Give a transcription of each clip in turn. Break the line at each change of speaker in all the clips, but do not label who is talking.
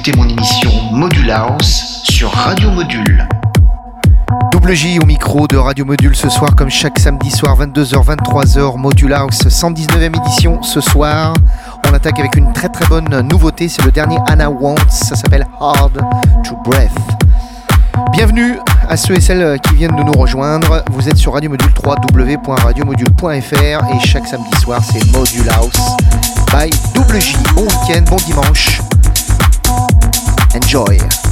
écoutez mon émission Module House sur Radio Module.
Double J au micro de Radio Module ce soir, comme chaque samedi soir, 22h, 23h, Module House, 119e édition ce soir. On attaque avec une très très bonne nouveauté, c'est le dernier Anna Wants, ça s'appelle Hard to Breath. Bienvenue à ceux et celles qui viennent de nous rejoindre. Vous êtes sur Radio Module 3 www.radiomodule.fr et chaque samedi soir c'est Module House by Double J. Bon week-end, bon dimanche. Enjoy.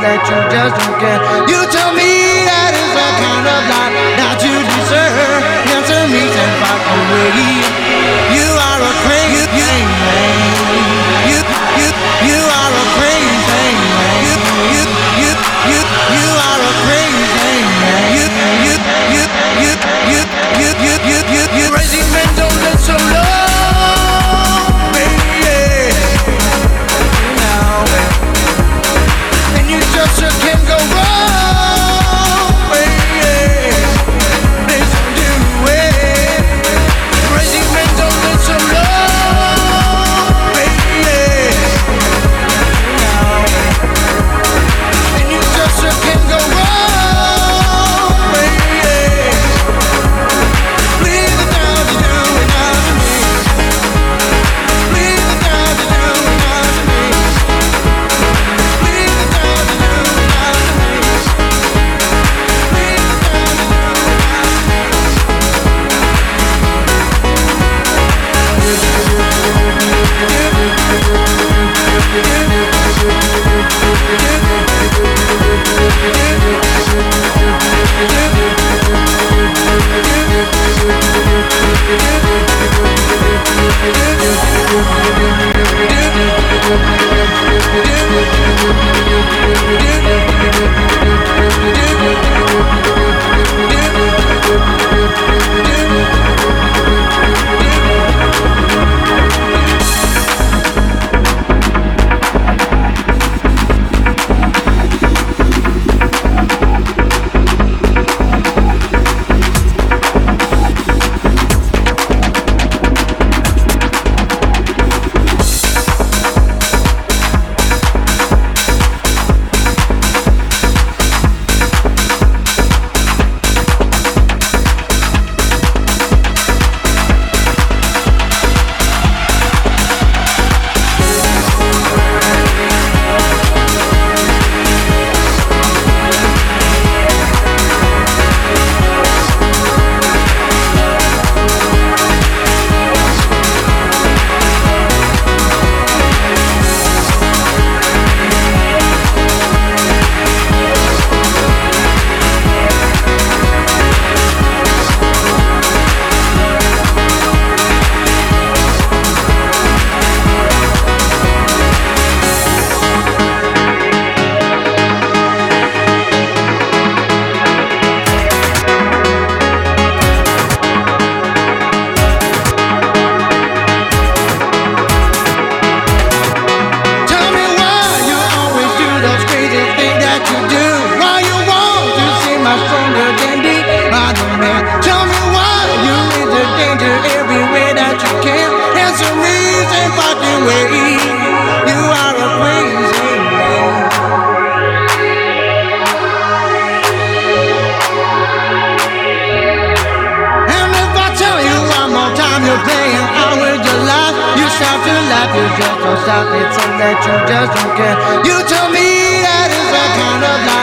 that you just don't care. You stop. it, something that you just don't care. You tell me that is the kind of life.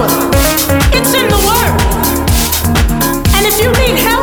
gospel. It's in the word. And if you need help,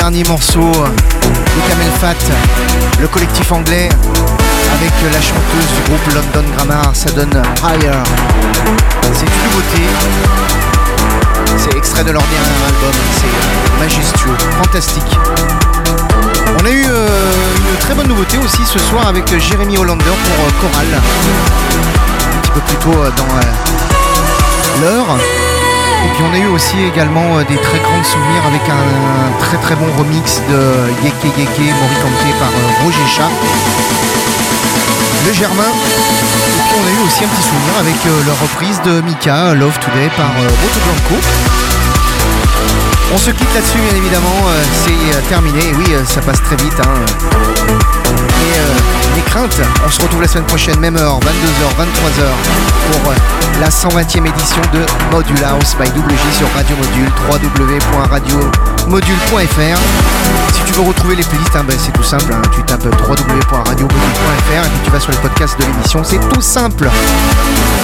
dernier morceau de Camel Fat, le collectif anglais, avec la chanteuse du groupe London Grammar, ça donne Higher. C'est une nouveauté. C'est extrait de leur dernier album, c'est majestueux, fantastique. On a eu euh, une très bonne nouveauté aussi ce soir avec Jérémy Hollander pour euh, Choral. Un petit peu plus tôt euh, dans l'heure. Et puis on a eu aussi également des très grands souvenirs avec un, très très bon remix de Yeke Yeke Moricante par Roger Chat. Le Germain. Et puis on a eu aussi un petit souvenir avec leur reprise de Mika, Love Today par Boto Blanco. On se quitte là-dessus, bien évidemment. Euh, c'est euh, terminé. Oui, euh, ça passe très vite. Hein. Les craintes, on se retrouve la semaine prochaine, même heure, 22h, 23h, pour la 120e édition de Module House by WJ sur Radio Module, www.radiomodule.fr. Si tu veux retrouver les playlists, hein, ben, c'est tout simple. Hein. tu tapes www.radiomodule.fr et puis tu vas sur le podcast de l'émission. C'est tout simple.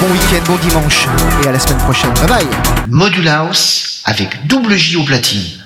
Bon week-end, bon dimanche et à la semaine prochaine. Bye bye.
Module House avec double J au platine.